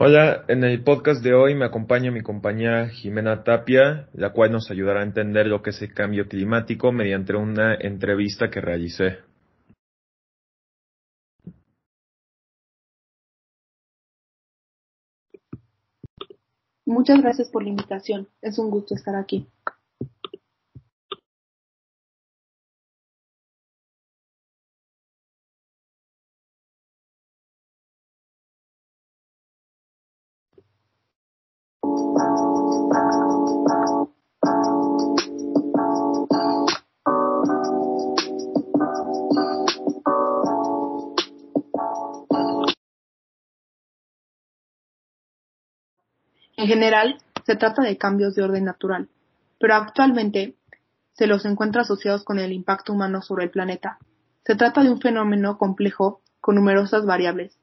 Hola, en el podcast de hoy me acompaña mi compañera Jimena Tapia, la cual nos ayudará a entender lo que es el cambio climático mediante una entrevista que realicé. Muchas gracias por la invitación. Es un gusto estar aquí. En general, se trata de cambios de orden natural, pero actualmente se los encuentra asociados con el impacto humano sobre el planeta. Se trata de un fenómeno complejo con numerosas variables.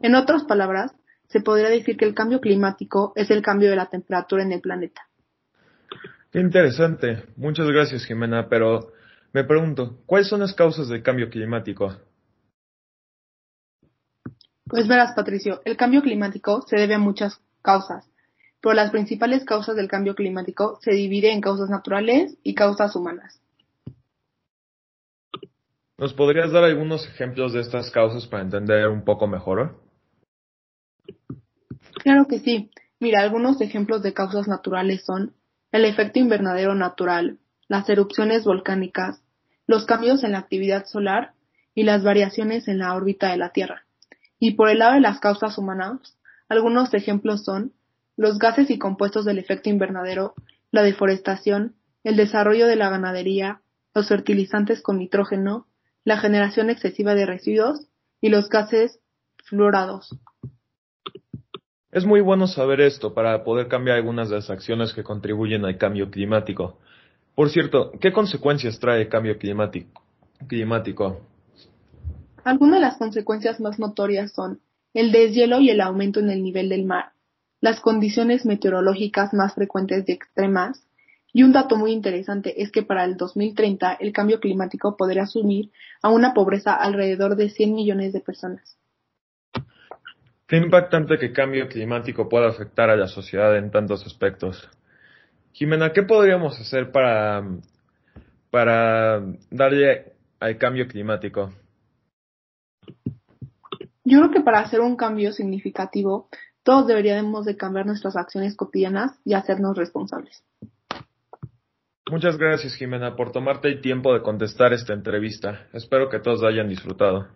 En otras palabras, se podría decir que el cambio climático es el cambio de la temperatura en el planeta. Qué interesante. Muchas gracias, Jimena, pero me pregunto, ¿cuáles son las causas del cambio climático? Pues verás, Patricio, el cambio climático se debe a muchas causas, pero las principales causas del cambio climático se dividen en causas naturales y causas humanas. ¿Nos podrías dar algunos ejemplos de estas causas para entender un poco mejor? Claro que sí. Mira, algunos ejemplos de causas naturales son el efecto invernadero natural, las erupciones volcánicas, los cambios en la actividad solar y las variaciones en la órbita de la Tierra. Y por el lado de las causas humanas, algunos ejemplos son los gases y compuestos del efecto invernadero, la deforestación, el desarrollo de la ganadería, los fertilizantes con nitrógeno, la generación excesiva de residuos y los gases fluorados. Es muy bueno saber esto para poder cambiar algunas de las acciones que contribuyen al cambio climático. Por cierto, ¿qué consecuencias trae el cambio climático? Algunas de las consecuencias más notorias son el deshielo y el aumento en el nivel del mar, las condiciones meteorológicas más frecuentes y extremas, y un dato muy interesante es que para el 2030 el cambio climático podría asumir a una pobreza alrededor de 100 millones de personas. Qué impactante que el cambio climático pueda afectar a la sociedad en tantos aspectos. Jimena, ¿qué podríamos hacer para, para darle al cambio climático? Yo creo que para hacer un cambio significativo todos deberíamos de cambiar nuestras acciones cotidianas y hacernos responsables. Muchas gracias, Jimena, por tomarte el tiempo de contestar esta entrevista. Espero que todos hayan disfrutado.